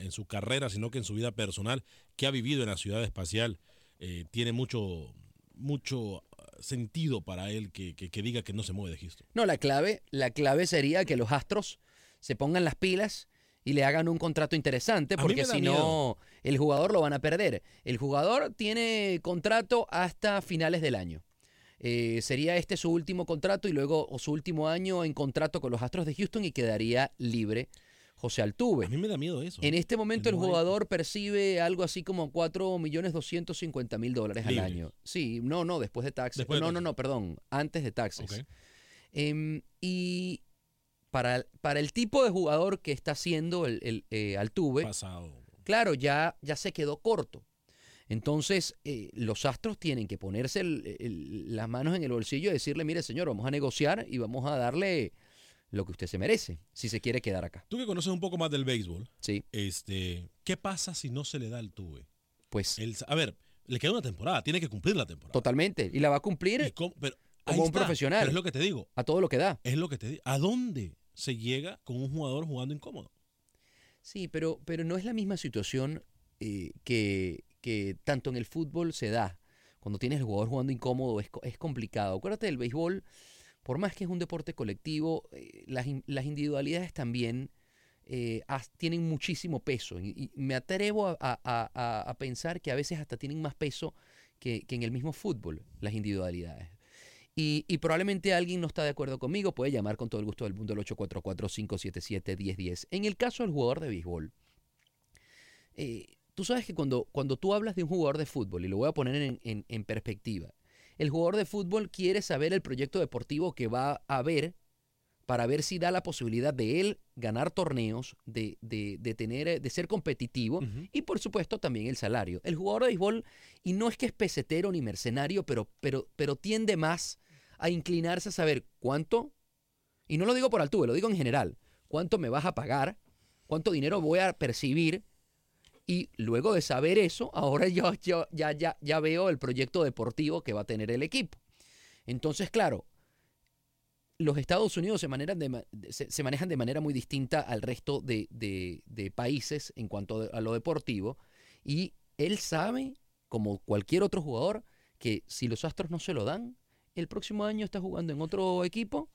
en su carrera, sino que en su vida personal, que ha vivido en la ciudad espacial, eh, tiene mucho, mucho sentido para él que, que, diga que no se mueve de Houston. No, la clave, la clave sería que los Astros se pongan las pilas y le hagan un contrato interesante, porque si no, el jugador lo van a perder. El jugador tiene contrato hasta finales del año. Eh, sería este su último contrato y luego o su último año en contrato con los Astros de Houston y quedaría libre José Altuve. A mí me da miedo eso. En este momento el, jugador percibe algo así como 4.250.000 dólares al año. Sí, no, no, después de taxes. no, no, no, perdón, antes de taxes. Em, y para, para, el tipo de jugador que está haciendo el, eh, Altuve, Pasado. claro, ya, ya se quedó corto. Entonces, eh, los astros tienen que ponerse las manos en el bolsillo y decirle, mire señor, vamos a negociar y vamos a darle lo que usted se merece, si se quiere quedar acá. Tú que conoces un poco más del béisbol, sí. este, ¿qué pasa si no se le da el tuve? Pues... a ver, le queda una temporada, tiene que cumplir la temporada. Totalmente, y la va a cumplir como un profesional. Pero es lo que te digo. A todo lo que da. Es lo que te digo. ¿A dónde se llega con un jugador jugando incómodo? Sí, pero, pero no es la misma situación eh, que, que tanto en el fútbol se da. Cuando tienes el jugador jugando incómodo es, es complicado. Acuérdate del béisbol por más que es un deporte colectivo, eh, las, individualidades también eh, tienen muchísimo peso. Y, me atrevo a, pensar que a veces hasta tienen más peso que, en el mismo fútbol, las individualidades. Y, probablemente alguien no está de acuerdo conmigo, puede llamar con todo el gusto del mundo al 844-577-1010. En el caso del jugador de béisbol, eh, tú sabes que cuando, cuando tú hablas de un jugador de fútbol, y lo voy a poner en perspectiva, el jugador de fútbol quiere saber el proyecto deportivo que va a haber para ver si da la posibilidad de él ganar torneos, de, de, tener, de ser competitivo y por supuesto también el salario. El jugador de béisbol, y no es que es pesetero ni mercenario, pero, pero, pero tiende más a inclinarse a saber cuánto, y no lo digo por altura, lo digo en general, cuánto me vas a pagar, cuánto dinero voy a percibir y luego de saber eso, ahora yo, ya, ya, ya veo el proyecto deportivo que va a tener el equipo. Entonces, claro, los Estados Unidos se, manejan de, se, manejan de manera muy distinta al resto de, de, países en cuanto a lo deportivo. Y él sabe, como cualquier otro jugador, que si los Astros no se lo dan, el próximo año está jugando en otro equipo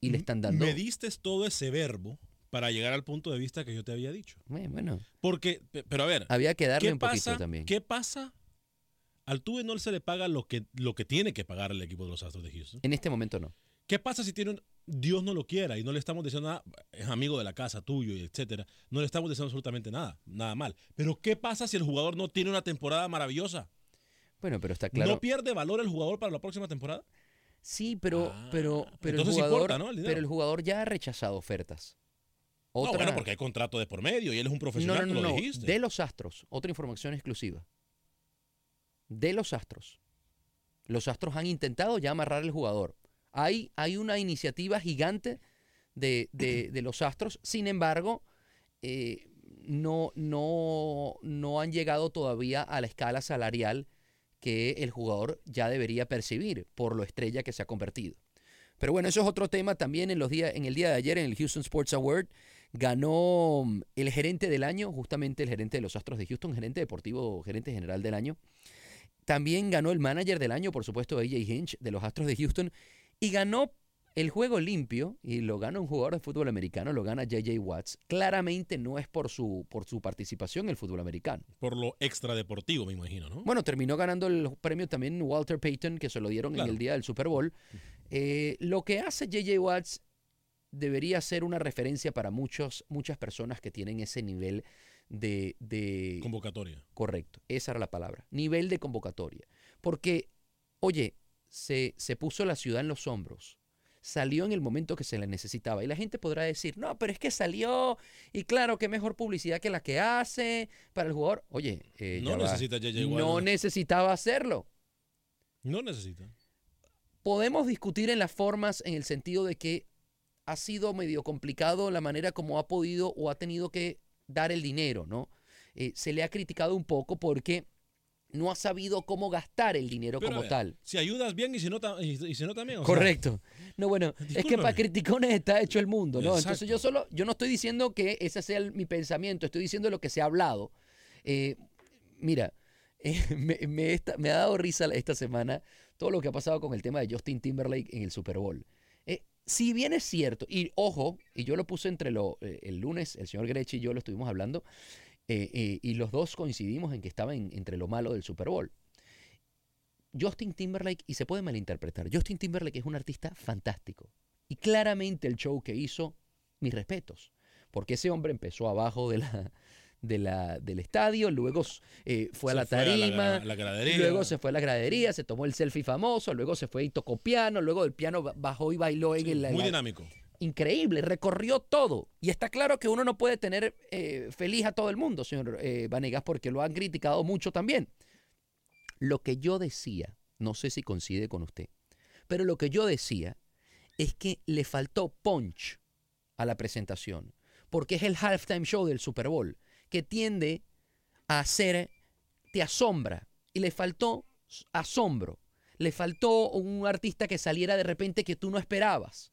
y le están dando... Me diste todo ese verbo para llegar al punto de vista que yo te había dicho. Bueno. Porque, pero a ver. Había que darle un poquito también. ¿Qué pasa? Al Tuve no se le paga lo que, lo que tiene que pagar el equipo de los Astros de Houston. En este momento no. ¿Qué pasa si tiene un, Dios no lo quiera y no le estamos diciendo nada, es amigo de la casa tuyo etcétera, no le estamos diciendo absolutamente nada, nada mal. Pero ¿qué pasa si el jugador no tiene una temporada maravillosa? Bueno, pero está claro. ¿No pierde valor el jugador para la próxima temporada? Sí, pero, ah, pero, pero, el jugador, pero el jugador ya ha rechazado ofertas. No, bueno, porque hay contrato de por medio y él es un profesional, no, no, no, De los Astros, otra información exclusiva. De los Astros. Los Astros han intentado ya amarrar al jugador. Hay, hay una iniciativa gigante de, de, los Astros, sin embargo, eh, no, no, no han llegado todavía a la escala salarial que el jugador ya debería percibir por lo estrella que se ha convertido. Pero bueno, eso es otro tema también en, los días, en el día de ayer en el Houston Sports Award. Ganó mm, el gerente del año, justamente el gerente de los Astros de Houston, gerente deportivo, gerente general del año. También ganó el manager del año, por supuesto, AJ Hinch de los Astros de Houston. Y ganó el juego limpio, y lo gana un jugador de fútbol americano, lo gana JJ Watts. Claramente no es por su, por su participación en el fútbol americano. Por lo extradeportivo, me imagino, ¿no? Bueno, terminó ganando el premio también Walter Payton, que se lo dieron en el día del Super Bowl. Eh, lo que hace JJ Watts debería ser una referencia para muchos, muchas personas que tienen ese nivel de, de... Convocatoria. Correcto, esa era la palabra. Nivel de convocatoria. Porque, oye, se, se puso la ciudad en los hombros salió en el momento que se le necesitaba. Y la gente podrá decir, no, pero es que salió y claro, qué mejor publicidad que la que hace para el jugador. Oye, eh, no necesita No necesitaba hacerlo. No necesita. Podemos discutir en las formas en el sentido de que ha sido medio complicado la manera como ha podido o ha tenido que dar el dinero, ¿no? Eh, se le ha criticado un poco porque no ha sabido cómo gastar el dinero Pero, como ver, tal. Si ayudas bien y si no, y, si no también. sea, Correcto. No, bueno, es que para criticones está hecho el mundo, ¿no? Entonces yo solo, yo no estoy diciendo que ese sea el- mi pensamiento, estoy diciendo lo que se ha hablado. Eh, mira, eh, me, me esta- me ha dado risa esta semana todo lo que ha pasado con el tema de Justin Timberlake en el Super Bowl. Si bien es cierto, y ojo, y yo lo puse entre lo, eh, el lunes, el señor Grechi y yo lo estuvimos hablando, eh, eh, y los dos coincidimos en que estaba en- entre lo malo del Super Bowl. Justin Timberlake, y se puede malinterpretar, Justin Timberlake es un artista fantástico. Y claramente el show que hizo, mis respetos. Porque ese hombre empezó abajo de la, de la, del estadio, luego eh, fue a la tarima, la, la gradería. luego se fue a la gradería, se tomó el selfie famoso, luego se fue y tocó piano, luego del piano ba- bajó y bailó en Sí, el... muy la- dinámico. increíble, recorrió todo. Y está claro que uno no puede tener eh, feliz a todo el mundo, señor eh, Vanegas, porque lo han criticado mucho también. Lo que yo decía, no sé si coincide con usted, pero lo que yo decía es que le faltó punch a la presentación, porque es el halftime show del Super Bowl, que tiende a hacer, te asombra, y le faltó asombro, le faltó un artista que saliera de repente que tú no esperabas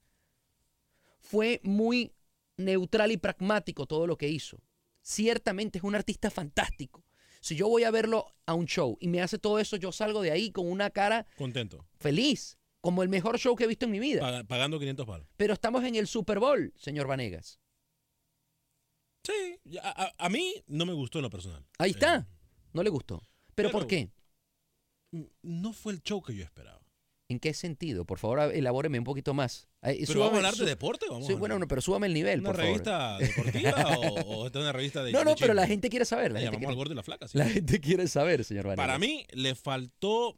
fue muy neutral y pragmático todo lo que hizo. Ciertamente es un artista fantástico. Si yo voy a verlo a un show y me hace todo eso, yo salgo de ahí con una cara Contento. feliz, como el mejor show que he visto en mi vida. Paga- pagando 500 palos. Pero estamos en el Super Bowl, señor Vanegas. Sí. A, a- a mí no me gustó en lo personal. Ahí Eh, está. No le gustó. ¿Pero por qué? Mm, no fue el show que yo esperaba. ¿En qué sentido? Por favor, elabóreme un poquito más. Pero vamos a hablar de deporte, vamos sí, bueno, no, pero súbame el nivel, ¿Una por favor. revista deportiva o, o esta es una revista de No, no, de pero la gente quiere saber. La, gente al gordo y la flaca. sí. la gente quiere saber, señor Vanegas. Para mí le faltó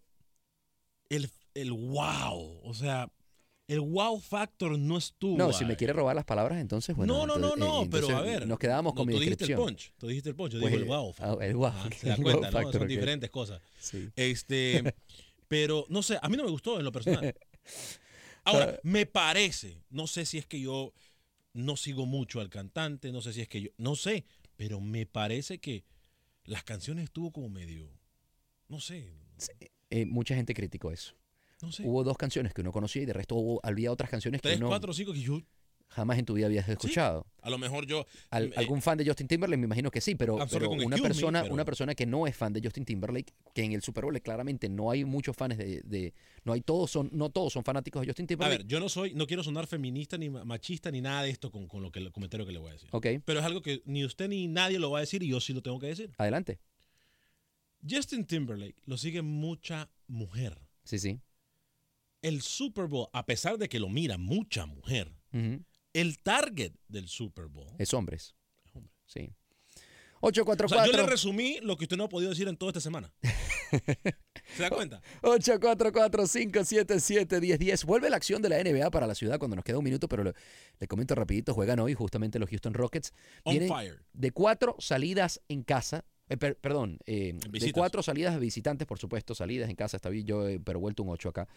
el, el wow. O sea, el wow factor no estuvo. No, si me quiere robar las palabras, entonces, bueno. no, no, no, entonces, no, eh, pero a ver. Nos quedábamos no, con mi tú dijiste el punch. Tú dijiste el punch. Yo Pues, digo el wow factor. ah, el wow. Ah, se da el wow cuenta, ¿no? factor, Son diferentes cosas. Sí. Este, pero no sé, a mí no me gustó en lo personal. Ahora, Ah. me parece, no sé si es que yo no sigo mucho al cantante, no sé si es que yo, no sé, pero me parece que las canciones estuvo como medio, no sé, Eh, mucha gente criticó eso. No sé. Hubo dos canciones que uno conocía y de resto hubo, había otras canciones que Tres, no cuatro, cinco que yo, jamás en tu vida habías escuchado. a lo mejor yo, Al- eh, ¿Algún fan de Justin Timberlake? Me imagino que sí, pero, una, Me, persona, pero- una persona que no es fan de Justin Timberlake, que en el Super Bowl claramente no hay muchos fans de, de- no hay todos son, no todos son fanáticos de Justin a Timberlake. ver, yo no soy, no quiero sonar feminista ni ma- machista ni nada de esto con, con lo que el comentario que le voy a decir. ok, Pero es algo que ni usted ni nadie lo va a decir y yo sí lo tengo que decir. adelante. Justin Timberlake lo sigue mucha mujer. Sí, sí. El Super Bowl, a pesar de que lo mira mucha mujer, el target del Super Bowl. Es hombres. Es hombre. Sí. O sea, yo 844 le resumí lo que usted no ha podido decir en toda esta semana. ¿Se da cuenta? 844-577-1010. Vuelve la acción de la NBA para la ciudad cuando nos queda un minuto, pero le, le comento rapidito, juegan hoy justamente los Houston Rockets. On fire. de cuatro salidas en casa, eh, per- perdón, eh, de cuatro salidas de visitantes, por supuesto, salidas en casa, está bien, yo eh, pero vuelto un 8 acá.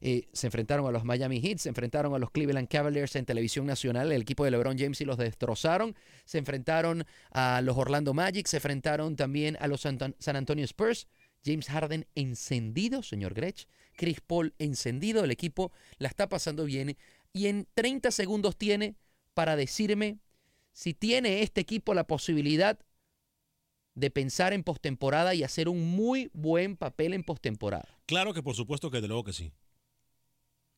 Eh, se enfrentaron a los Miami Heat, se enfrentaron a los Cleveland Cavaliers en televisión nacional, el equipo de LeBron James y los destrozaron, se enfrentaron a los Orlando Magic, se enfrentaron también a los San San Antonio Spurs. James Harden encendido, señor Grech. Chris Paul encendido. El equipo la está pasando bien. Y en 30 segundos tiene para decirme si tiene este equipo la posibilidad de pensar en postemporada y hacer un muy buen papel en postemporada. Claro que por supuesto que de luego que sí.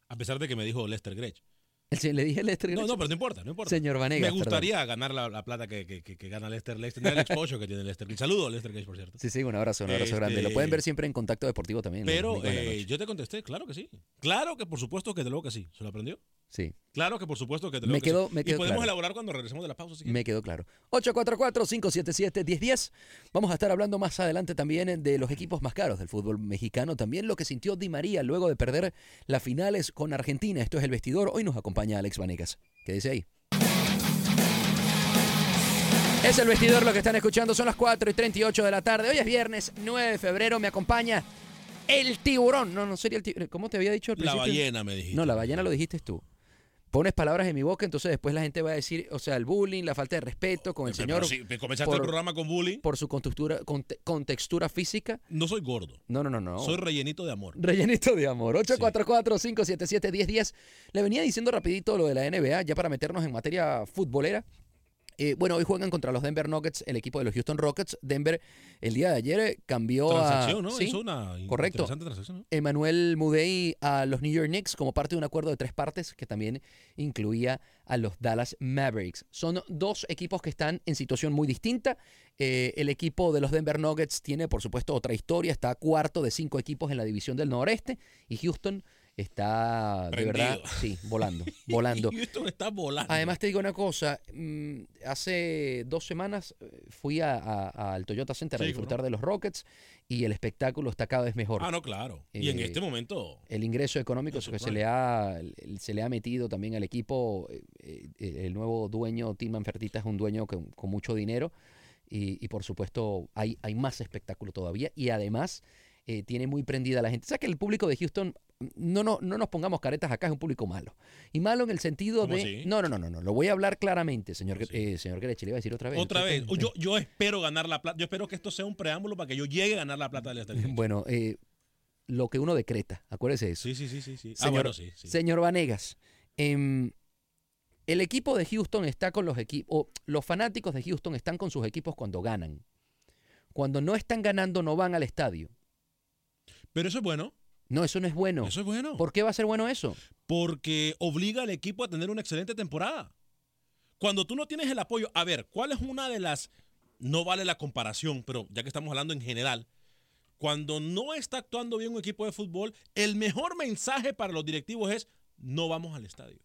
A pesar de que me dijo Lester Gretsch. Le dije Lester No, Grech, no, pero no importa, no importa. señor Vanegas. me perdón. gustaría ganar la, la plata que, que- que- que gana Lester. Lester tener el exposure que tiene Lester. Gretsch. Saludo a Lester Gretsch, por cierto. Sí, sí, un abrazo, un abrazo Este- grande. Lo pueden ver siempre en Contacto Deportivo también. Pero eh, yo te contesté, claro que sí. Claro que por supuesto que de luego que sí. ¿Se lo aprendió? Sí, Claro que por supuesto que de Me luego que quedó- sí. me y podemos claro. elaborar cuando regresemos de la pausa. me quedó claro. 844-577-1010. Vamos a estar hablando más adelante también de los equipos más caros del fútbol mexicano. También lo que sintió Di María luego de perder las finales con Argentina. Esto es el vestidor. Hoy nos acompaña Alex Vanegas. ¿Qué dice ahí? Es el vestidor lo que están escuchando. Son las 4 y 38 de la tarde. Hoy es viernes 9 de febrero. Me acompaña el tiburón. No, no sería el tiburón. ¿Cómo te había dicho al La principio? ballena, me dijiste. No, la ballena lo dijiste tú. Pones palabras en mi boca, entonces después la gente va a decir, o sea, el bullying, la falta de respeto con el Pero señor si comenzaste por- el programa con bullying, por su contextura, conte- contextura física. no soy gordo. No, no, no, no. Soy rellenito de amor. Rellenito de amor. 844-577-1010. Le venía diciendo rapidito lo de la NBA, ya para meternos en materia futbolera. Eh, bueno, hoy juegan contra los Denver Nuggets, el equipo de los Houston Rockets. Denver el día de ayer eh, cambió Transacción, a... ¿no? Sí, Es una correcto. interesante transacción, ¿no? Emmanuel Mudei a los New York Knicks como parte de un acuerdo de tres partes que también incluía a los Dallas Mavericks. Son dos equipos que están en situación muy distinta. Eh, el equipo de los Denver Nuggets tiene, por supuesto, otra historia. Está cuarto de cinco equipos en la división del noreste y Houston está, de verdad, sí, volando, volando. Houston está volando. Además te digo una cosa, mm, hace dos semanas eh, fui a- a- al Toyota Center a disfrutar no. de los Rockets y el espectáculo está cada vez mejor Ah, no, claro. y en Eh, este momento, el ingreso económico que se le ha se le ha metido también al equipo eh, el nuevo dueño Tilman Fertitta es un dueño con, con mucho dinero y, y por supuesto hay, hay más espectáculo todavía y además eh, tiene muy prendida la gente. O sea que el público de Houston no, no, no nos pongamos caretas acá, es un público malo. Y malo en el sentido ¿Cómo de... así? No, no, no, no, no, lo voy a hablar claramente, señor, eh, señor Greche, le iba a decir otra vez. otra vez, yo, yo espero ganar la plata. Yo espero que esto sea un preámbulo para que yo llegue a ganar la plata del Estadio. Bueno, eh, lo que uno decreta, acuérdese de eso. Sí, sí, sí, sí. sí. ah, Señor- bueno, sí, sí. Señor Vanegas, em, el equipo de Houston está con los equipos, los fanáticos de Houston están con sus equipos cuando ganan. Cuando no están ganando, no van al estadio. Pero eso es bueno. No, eso no es bueno. Eso es bueno. ¿Por qué va a ser bueno eso? Porque obliga al equipo a tener una excelente temporada. Cuando tú no tienes el apoyo, a ver, ¿cuál es una de las, no vale la comparación, pero ya que estamos hablando en general, cuando no está actuando bien un equipo de fútbol, el mejor mensaje para los directivos es, no vamos al estadio.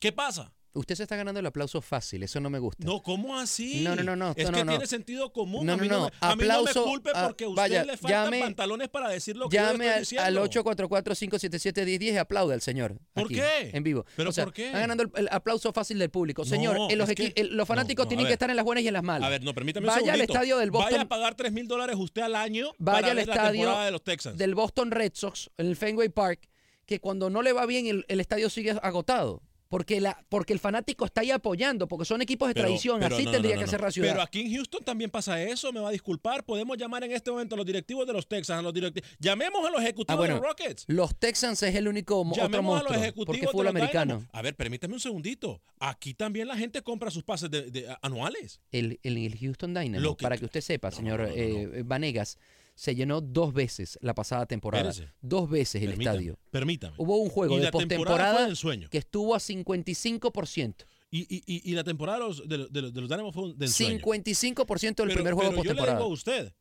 ¿Qué pasa? Usted se está ganando el aplauso fácil, eso no me gusta. No, ¿cómo así? No, no, no, no, Es no, que no. tiene sentido común. No, a mí no, me, a mí no me Aplauso, culpe ah, porque a usted vaya, le faltan llame- pantalones para decir lo que yo Llame estoy al, diciendo. al 844-577-1010 y aplaude al señor. ¿Por aquí, qué? En vivo. ¿Pero O sea, por qué? Está ganando el, el aplauso fácil del público. Señor, en los, que- el- los fanáticos tienen que estar en las buenas y en las malas. A ver, no, permítame Vaya un al estadio del Vaya Boston- a pagar 3 mil dólares usted al año Vaya para al ver la estadio temporada de los Texans. del Boston Red Sox, en el Fenway Park, que cuando no le va bien el, el estadio sigue agotado. Porque, la, porque el fanático está ahí apoyando, porque son equipos de Pero- tradición, pero así no, no, tendría no, que no. ser la ciudad. Pero aquí en Houston también pasa eso, me va a disculpar. Podemos llamar en este momento a los directivos de los Texans, a los directivos. Llamemos a los ejecutivos Ah, bueno, de los Rockets. Los Texans es el único mo- otro Llamemos a los monstruo, ejecutivos porque los americano. Dynamo. A ver, permítame un segundito. Aquí también la gente compra sus pases de- de- anuales. El, el, el Houston Dynamo, Lo que- para que usted sepa, No, señor no, no, no, eh, Vanegas, se llenó dos veces la pasada temporada. Espérese. Dos veces el Permítame, estadio. Permítame. Hubo un juego y de postemporada que estuvo a 55%. Y, y, y, y la temporada de los, de, los- de los- de los Dynamo fue un- del sueño. 55% del Pero- primer juego pero yo le digo a usted,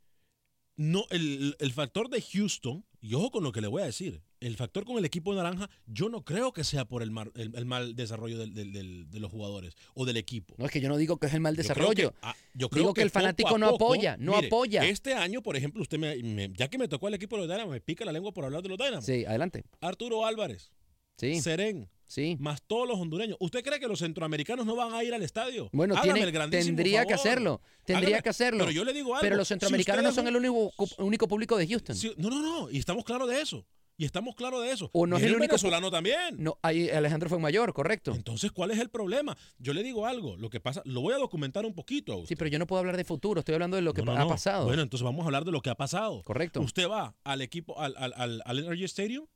no, el, el factor de Houston, y ojo con lo que le voy a decir, el factor con el equipo naranja, yo no creo que sea por el, mar- el, el mal desarrollo del- del- del- de los jugadores o del equipo. No es que yo no digo que es el mal Yo creo desarrollo. que- ah, yo creo Digo que el fanático no poco- apoya, no mire, apoya. Este año, por ejemplo, usted me, me- ya que me tocó el equipo de los Dynamo, me pica la lengua por hablar de los Dynamo. Sí, adelante. Arturo Álvarez, Sí, Serén, sí. más todos los hondureños. ¿Usted cree que los centroamericanos no van a ir al estadio? Bueno, tiene- el grandísimo tendría que hacerlo. Tendría Hágame- que hacerlo. Pero yo le digo algo. Pero los si centroamericanos no son el único, único público de Houston. No, no, no. Y estamos claros de eso. Y estamos claros de eso. O no es Viene el único venezolano también. No, ahí Alejandro fue mayor, correcto. Entonces, ¿cuál es el problema? Yo le digo algo. Lo que pasa, lo voy a documentar un poquito a usted. Sí, pero yo no puedo hablar de futuro, estoy hablando de lo que No, no, ha pasado. Bueno, entonces vamos a hablar de lo que ha pasado. correcto. Usted va al equipo, al, al, al, al Energy Stadium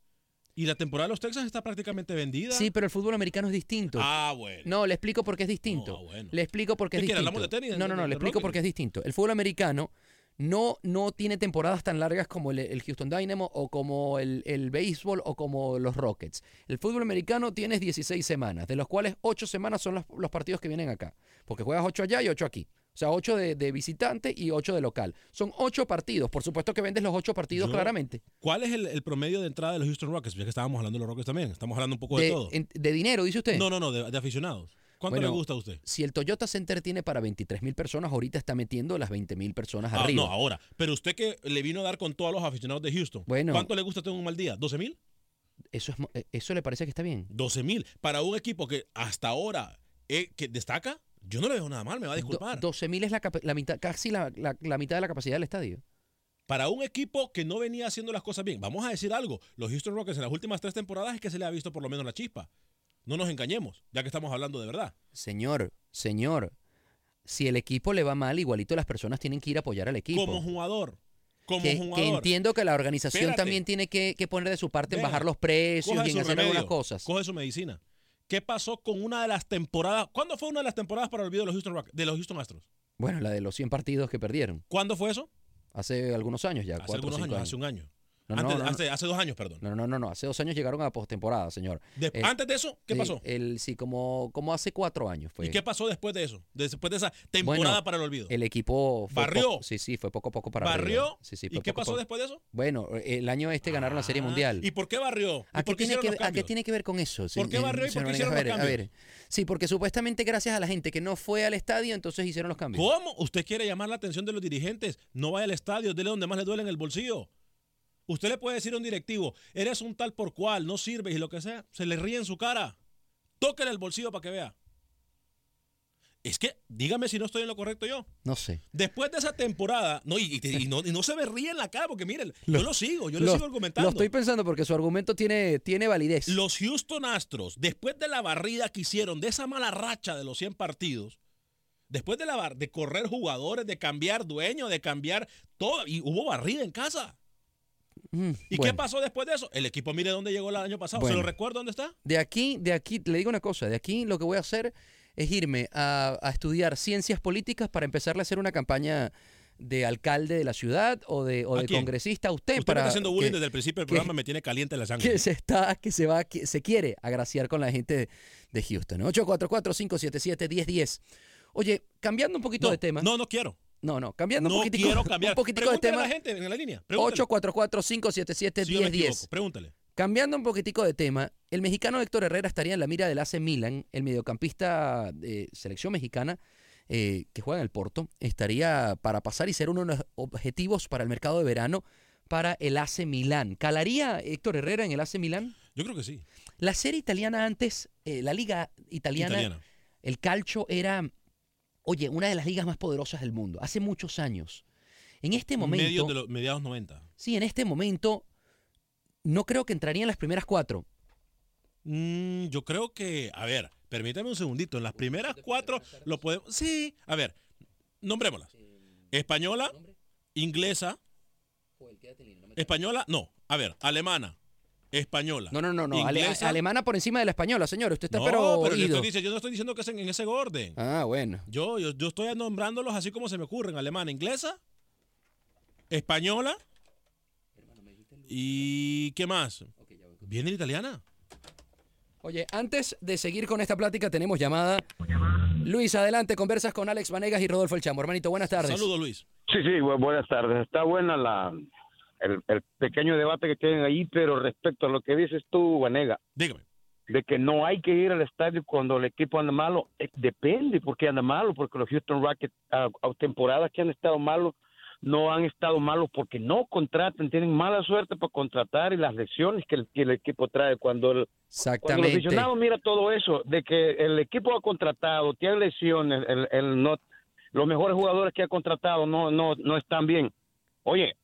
y la temporada de los Texans está prácticamente vendida. Sí, pero el fútbol americano es distinto. Ah, bueno. No, le explico por qué es distinto. No, bueno. Le explico por qué es ¿Qué quiere? distinto. ¿Hablamos de tenis, no, no, no, le explico por qué es distinto. El fútbol americano no, no tiene temporadas tan largas como el, el Houston Dynamo o como el, el béisbol o como los Rockets. El fútbol americano tiene 16 semanas, de los cuales 8 semanas son los, los partidos que vienen acá. Porque juegas 8 allá y 8 aquí. O sea, 8 de, de visitante y 8 de local. Son 8 partidos. Por supuesto que vendes los 8 partidos Yo- claramente. ¿Cuál es el, el promedio de entrada de los Houston Rockets? Ya que estábamos hablando de los Rockets también. Estamos hablando un poco de, De, todo. en- de dinero, dice usted. No, no, no, de, de aficionados. ¿Cuánto Bueno, le gusta a usted? Si el Toyota Center tiene para 23 mil personas, ahorita está metiendo las 20 mil personas Ah, arriba. no, ahora. Pero usted que le vino a dar con todos los aficionados de Houston. Bueno. ¿Cuánto le gusta a usted un mal día? ¿12 mil? Eso, es, eh, ¿Eso le parece que está bien? 12 mil. Para un equipo que hasta ahora eh, que destaca, yo no le veo nada mal, me va a disculpar. 12 mil es la mitad, casi la, la- la mitad de la capacidad del estadio. Para un equipo que no venía haciendo las cosas bien, vamos a decir algo. Los Houston Rockets en las últimas tres temporadas es que se le ha visto por lo menos la chispa. No nos engañemos, ya que estamos hablando de verdad. Señor, señor, si el equipo le va mal, igualito las personas tienen que ir a apoyar al equipo. Como jugador. Como que, jugador. que entiendo que la organización Espérate. también tiene que, que poner de su parte en bajar los precios y en hacer remedio, algunas cosas. Coge su medicina. ¿Qué pasó con una de las temporadas? ¿Cuándo fue una de las temporadas para el olvido de los Houston, Rock- de los Houston Astros? Bueno, la de los 100 partidos que perdieron. ¿Cuándo fue eso? Hace algunos años ya, Hace cuatro algunos años, hace un año. No, no, Antes- no, no. hace, hace dos años, perdón. No, no, no, no. Hace dos años llegaron a postemporada, señor. De- Eh, antes de eso, ¿qué Eh, pasó? El, sí, como, como hace cuatro años fue. ¿Y qué pasó después de eso? Después de esa temporada Bueno, para el olvido. El equipo fue ¿Barrió? poco- sí, sí, fue poco a poco para ¿Barrió? arriba. Sí, sí, ¿Y qué pasó poco. después de eso? Bueno, el año este ganaron la Serie Ah, Mundial. ¿Y por qué barrió? ¿Y ¿A qué, por qué tiene que, ¿A qué cambios? tiene que ver con eso? ¿Por qué barrió y por qué hicieron a los ver, a cambios? ver. Sí, porque supuestamente gracias a la gente que no fue al estadio, entonces hicieron los cambios. ¿Cómo? Usted quiere llamar la atención de los dirigentes. No vaya al estadio, dele donde más le duele en el bolsillo. Usted le puede decir a un directivo, eres un tal por cual, no sirves y lo que sea, se le ríe en su cara. Tóquele el bolsillo para que vea. Es que, dígame si no estoy en lo correcto yo. No sé. Después de esa temporada, no, y, y- y no, y no se me ríe en la cara, porque miren, Lo- yo lo sigo, yo le Lo- sigo argumentando. Lo estoy pensando porque su argumento tiene, tiene validez. Los Houston Astros, después de la barrida que hicieron, de esa mala racha de los 100 partidos, después de, la de correr jugadores, de cambiar dueños, de cambiar todo, y hubo barrida en casa. Mm, ¿Y bueno. qué pasó después de eso? El equipo, mire dónde llegó el año pasado. Bueno. ¿Se lo recuerdo dónde está? De aquí, de aquí, le digo una cosa, de aquí lo que voy a hacer es irme a, a estudiar ciencias políticas para empezarle a hacer una campaña de alcalde de la ciudad o de, o ¿A de congresista usted, Usted para me está haciendo bullying que, desde el principio del que- programa, me tiene caliente la sangre. que se está, que se va, que se quiere agraciar con la gente de, de Houston. 844-577-1010. Oye, cambiando un poquito no, de tema. no, no quiero. No, no, cambiando No un poquitico, quiero cambiar. un poquitico de tema. a la gente en la línea. Pregúntale. 844-577-1010. Si pregúntale. Cambiando un poquitico de tema, el mexicano Héctor Herrera estaría en la mira del AC Milan, el mediocampista de selección mexicana eh, que juega en el Porto, estaría para pasar y ser uno de los objetivos para el mercado de verano para el AC Milan. ¿Calaría Héctor Herrera en el AC Milan? Yo creo que sí. La serie italiana antes, eh, la liga italiana, Italiana. el calcio era, oye, una de las ligas más poderosas del mundo, hace muchos años. En este momento... Medios de los mediados 90. Sí, en este momento no creo que entraría en las primeras cuatro. Mm, yo creo que, a ver, permítame un segundito. En las primeras cuatro lo podemos. Sí, a ver, nombrémoslas. Española, inglesa, española, no. A ver, alemana, española. No, no, no, no. ale- alemana por encima de la española, señor. Usted está no, pero, pero yo, estoy yo no estoy diciendo que es en, en ese orden. Ah, bueno. Yo, yo, yo estoy nombrándolos así como se me ocurren. Alemana, inglesa, española y ¿qué más? ¿Viene la italiana? Oye, antes de seguir con esta plática, tenemos llamada. Luis, adelante, conversas con Alex Vanegas y Rodolfo El Chamo. Hermanito, buenas tardes. Saludos, Luis. Sí, sí, bu- buenas tardes. Está buena la el, el pequeño debate que tienen ahí, pero respecto a lo que dices tú, Vanega, Dígame. de que no hay que ir al estadio cuando el equipo anda malo, eh, depende por qué anda malo, porque los Houston Rockets a, a temporadas que han estado malos no han estado malos porque no contratan, tienen mala suerte para contratar y las lesiones que el, que el equipo trae cuando el, Cuando el aficionado mira todo eso, de que el equipo ha contratado, tiene lesiones, el, el no, los mejores jugadores que ha contratado no, no, no están bien. Oye,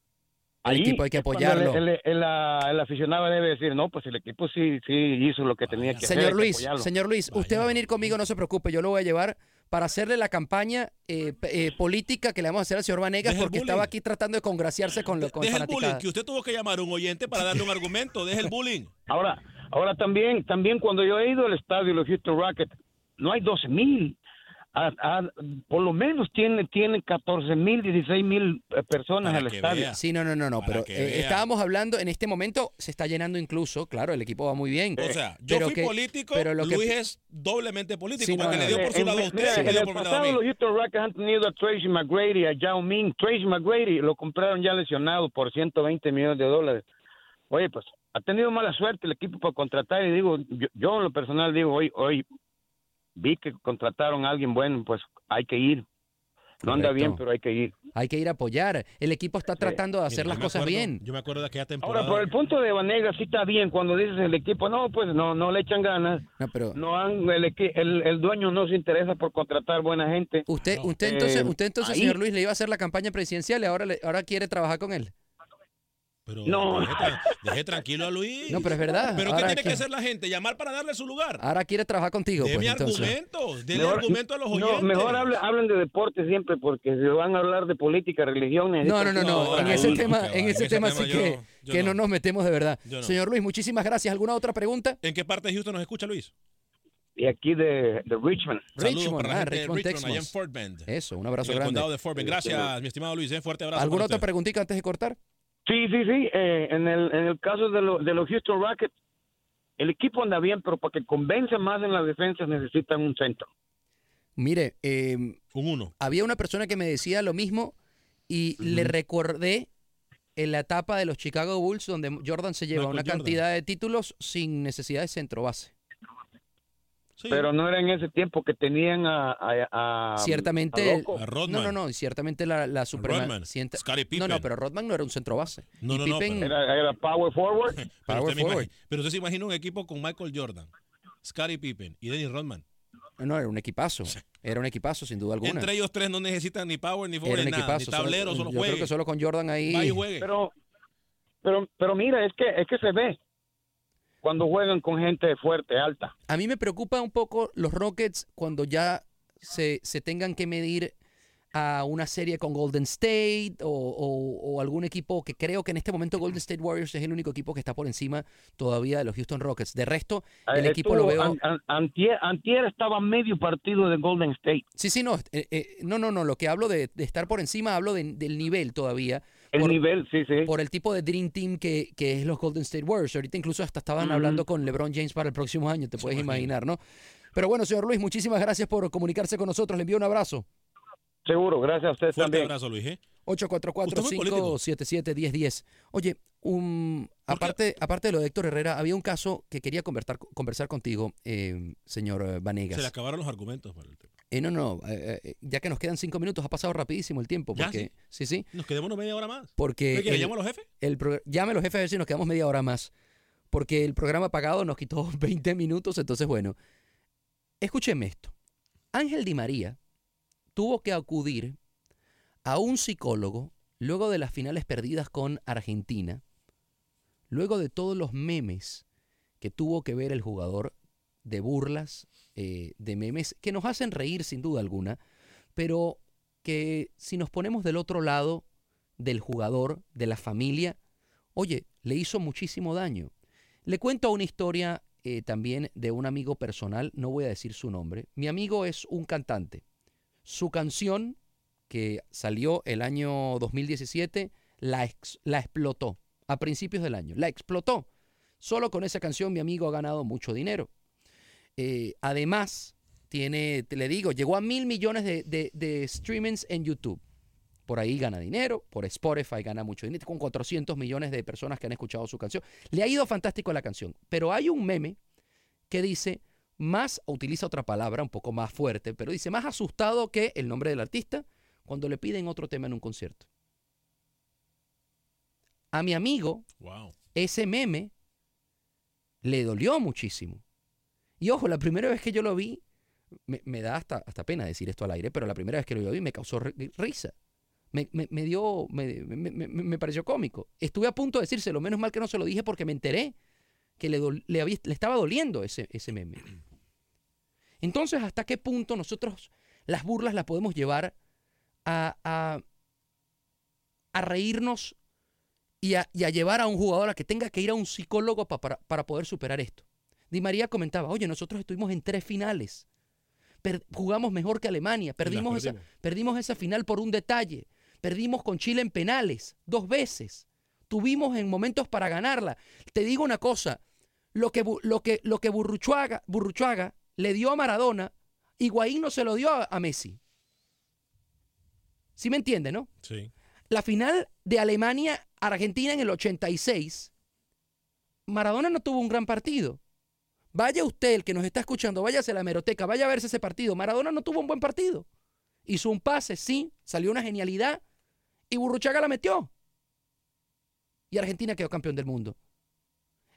Al equipo hay que apoyarlo. El, el- el- el aficionado debe decir, no, pues el equipo sí, sí hizo lo que tenía que hacer. hay Señor que Luis, señor Luis, usted va a venir conmigo, no se preocupe, yo lo voy a llevar para hacerle la campaña eh, eh, política que le vamos a hacer al señor Vanegas porque estaba aquí tratando de congraciarse con, lo, con Deje el bullying, que usted tuvo que llamar a un oyente para darle un argumento. Deje el bullying. Ahora, ahora también, también cuando yo he ido al estadio de los Houston Rockets, no hay 12 mil. A- a- por lo menos tiene, tienen 14 mil, 16 mil eh, personas al que estadio. vea. Sí, no, no, no, no, pero que eh, estábamos hablando, en este momento se está llenando incluso, claro, el equipo va muy bien. O sea, yo Pero fui que- político, pero lo que- Luis es doblemente político, Sí, porque no, le dio por su Eh, lado a usted mira, dio el por mi lado a pasado los Houston Rockets han tenido a Tracy McGrady, a Yao Ming. Tracy McGrady lo compraron ya lesionado por 120 millones de dólares. Oye, pues ha tenido mala suerte el equipo para contratar y digo, yo, yo en lo personal digo, hoy, hoy vi que contrataron a alguien bueno, pues hay que ir. No anda bien, pero hay que ir. Hay que ir a apoyar. El equipo está tratando de hacer Mira, las cosas acuerdo- bien. Yo me acuerdo de aquella temporada. Ahora, por el punto de Vanega, sí está bien cuando dices el equipo, no, pues no, no le echan ganas. No, pero No han, el, equi- el, el dueño no se interesa por contratar buena gente. usted, No. usted entonces, Eh, usted entonces, ahí- señor Luis, le iba a hacer la campaña presidencial y ahora, le- ahora quiere trabajar con él. Pero No. deje tranquilo a Luis. No, pero es verdad. ¿Pero qué tiene que que- hacer la gente? Llamar para darle su lugar. Ahora quiere trabajar contigo, Deme pues argumentos. Dele Mejor- argumentos a los oyentes. No, mejor hable- hablen de deporte siempre, porque si van a hablar de política, religión, No, no, no, no. En ese tema, en ese tema sí yo que, yo que no. no. nos metemos de verdad. Señor Luis, muchísimas gracias. ¿Alguna otra pregunta? ¿En qué parte de Houston nos escucha Luis? Y aquí de, de Richmond. Richmond, para la ah, gente de Richmond, Richmond, allá en. Fort Bend. Eso, un abrazo en el grande. condado de Fort Bend. Gracias, mi estimado Luis. ¿eh? Fuerte abrazo. ¿Alguna otra usted. preguntita antes de cortar? Sí, sí, sí. eh, en, el, en el caso de, lo- de los Houston Rockets, el equipo anda bien, pero para que convence más en las defensas necesitan un centro. Mire, eh, Un uno. había una persona que me decía lo mismo y le recordé en la etapa de los Chicago Bulls donde Jordan se lleva Michael una Jordan. cantidad de títulos sin necesidad de centro base. Sí. Pero no era en ese tiempo que tenían a... a- a- Ciertamente, a el- Rodman. no, no, no, y ciertamente la, la suprema Rodman. sienta- Scottie No, no, Pippen. pero Rodman no era un centro base. No, y no, no, Pippen, pero- Era, era power forward. Pero Power usted, forward. imagina, pero usted se imagina un equipo con Michael Jordan, Scottie Pippen y Dennis Rodman. no, era un equipazo. Era un equipazo, sin duda alguna. Entre ellos tres no necesitan ni power, ni forward, Era un ni nada, equipazo. ni solo- tablero, solo yo juegue. creo que solo con Jordan ahí. Va y juegue. Pero, pero, pero mira, es que, es que se ve cuando juegan con gente fuerte, alta. A mí me preocupa un poco los Rockets cuando ya se, se tengan que medir a una serie con Golden State o, o- o algún equipo que creo que en este momento Golden State Warriors es el único equipo que está por encima todavía de los Houston Rockets. De resto, el Eh, equipo estuvo- lo veo... an- an- antier, antier estaba medio partido de Golden State. Sí, sí, no, eh, eh, no, no, no, lo que hablo de, de estar por encima, hablo de- del nivel todavía. El por- nivel, sí, sí. por el tipo de Dream Team que, que es los Golden State Warriors. Ahorita incluso hasta estaban hablando con LeBron James para el próximo año, te puedes imaginar, ¿no? Pero bueno, señor Luis, muchísimas gracias por comunicarse con nosotros. Le envío un abrazo. Seguro, gracias a ustedes Fuerte también. abrazo, Luis. ¿eh? 844-577-1010. Oye, un, ¿Por qué? aparte, aparte de lo de Héctor Herrera, había un caso que quería conversar, conversar contigo, eh, señor Vanegas. Se le acabaron los argumentos para el tema. Eh, no, no, eh, eh, ya que nos quedan cinco minutos, ha pasado rapidísimo el tiempo. Ya, Porque, sí, sí, Nos quedémonos media hora más. porque... ¿Qué el- ¿Llamo a los jefes? el llame a los jefes a ver si nos quedamos media hora más. Porque el programa pagado nos quitó 20 minutos, entonces bueno. Escúcheme esto. Ángel Di María tuvo que acudir a un psicólogo luego de las finales perdidas con Argentina, luego de todos los memes que tuvo que ver el jugador de burlas, eh, de memes que nos hacen reír sin duda alguna, pero que si nos ponemos del otro lado del jugador, de la familia, oye, le hizo muchísimo daño. Le cuento una historia eh, también de un amigo personal, no voy a decir su nombre. Mi amigo es un cantante. Su canción, que salió el año 2017, la, ex- la explotó a principios del año. La explotó. Solo con esa canción mi amigo ha ganado mucho dinero. Eh, además, tiene, te le digo, llegó a mil millones de, de, de streamings en YouTube. Por ahí gana dinero, por Spotify gana mucho dinero, con 400 millones de personas que han escuchado su canción. Le ha ido fantástico la canción, pero hay un meme que dice, más, utiliza otra palabra un poco más fuerte, pero dice, más asustado que el nombre del artista cuando le piden otro tema en un concierto. A mi amigo, Wow. ese meme le dolió muchísimo. Y ojo, la primera vez que yo lo vi, me, da hasta, hasta pena decir esto al aire, pero la primera vez que lo vi me causó ri- risa. Me, me- dio, me, pareció cómico. Estuve a punto de decírselo, menos mal que no se lo dije porque me enteré que le, le, le estaba doliendo ese, ese meme. Entonces, ¿hasta qué punto nosotros las burlas las podemos llevar a, a, a reírnos y a, y a llevar a un jugador a que tenga que ir a un psicólogo pa- para, para poder superar esto? Di María comentaba, oye, nosotros estuvimos en tres finales. Per- jugamos mejor que Alemania, perdimos esa, perdimos. esa final por un detalle. Perdimos con Chile en penales dos veces. Tuvimos en momentos para ganarla. Te digo una cosa, lo que, lo que, lo que Burruchaga le dio a Maradona, Higuaín no se lo dio a, a Messi. ¿Sí me entiende, no? Sí. La final de Alemania-Argentina en el 86, Maradona no tuvo un gran partido. Vaya usted, el que nos está escuchando, váyase a la hemeroteca, vaya a verse ese partido. Maradona no tuvo un buen partido. Hizo un pase, sí, salió una genialidad y Burruchaga la metió. Y Argentina quedó campeón del mundo.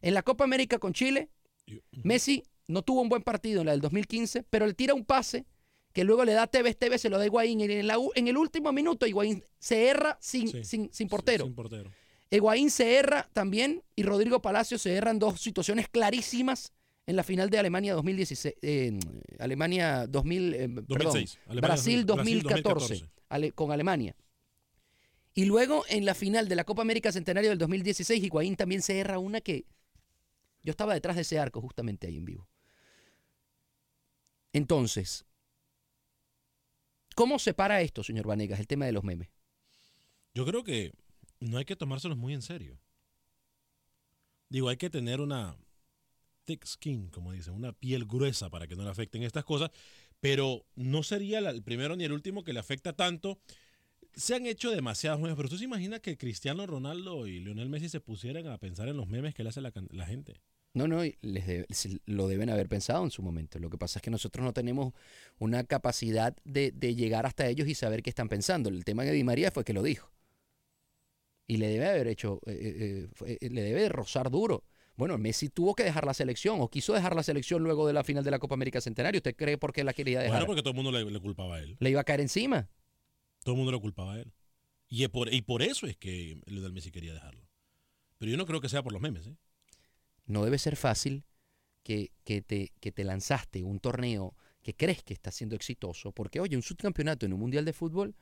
En la Copa América con Chile, Y- Messi no tuvo un buen partido en la del 2015, pero le tira un pase que luego le da a Tevez, Tevez se lo da a Higuaín. En, la u- en el último minuto Higuaín se erra sin, Sí, sin, sin portero. Sin portero. Se erra también y Rodrigo Palacio se erran dos situaciones clarísimas en la final de Alemania 2016. eh, Alemania 2000, eh, perdón, 2006. Alemania Brasil 2000, 2014, 2014. ale- con Alemania. Y luego en la final de la Copa América Centenario del 2016, Higuaín también se erra una que yo estaba detrás de ese arco justamente ahí en vivo. Entonces, ¿cómo se para esto, señor Vanegas, el tema de los memes? Yo creo que no hay que tomárselos muy en serio. Digo, hay que tener una thick skin, como dicen, una piel gruesa para que no le afecten estas cosas, pero no sería el primero ni el último que le afecta tanto. Se han hecho demasiados memes, pero ¿tú se imaginas que Cristiano Ronaldo y Lionel Messi se pusieran a pensar en los memes que le hace la, gente? No, no, lo deben haber pensado en su momento. Lo que pasa es que nosotros no tenemos una capacidad de, llegar hasta ellos y saber qué están pensando. El tema de Di María fue que lo dijo. Y le debe haber hecho, eh, eh, eh, le debe de rozar duro. Bueno, Messi tuvo que dejar la selección o quiso dejar la selección luego de la final de la Copa América Centenario. ¿Usted cree por qué la quería dejar? Bueno, porque todo el mundo le, le culpaba a él. Le iba a caer encima. Todo el mundo le culpaba a él. Y, por, y por eso es que Lionel Messi quería dejarlo. Pero yo no creo que sea por los memes, ¿eh? No debe ser fácil que, que te, que te lanzaste un torneo que crees que está siendo exitoso, porque oye, un subcampeonato en un mundial de fútbol,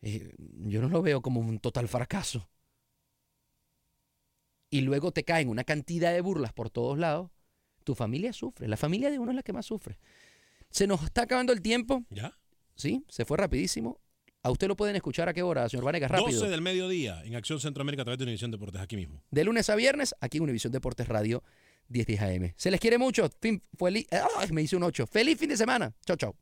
eh, yo no lo veo como un total fracaso. Y luego te caen una cantidad de burlas por todos lados, tu familia sufre, la familia de uno es la que más sufre. Se nos está acabando el tiempo, ¿Ya? ¿sí? Se fue rapidísimo. ¿A usted lo pueden escuchar a qué hora, señor Vanegas? Rápido. 12 del mediodía en Acción Centroamérica a través de Univisión Deportes, aquí mismo. De lunes a viernes, aquí en Univisión Deportes Radio 1010 AM. Se les quiere mucho. Fin, fue me hice un 8. Feliz fin de semana. Chao, chao.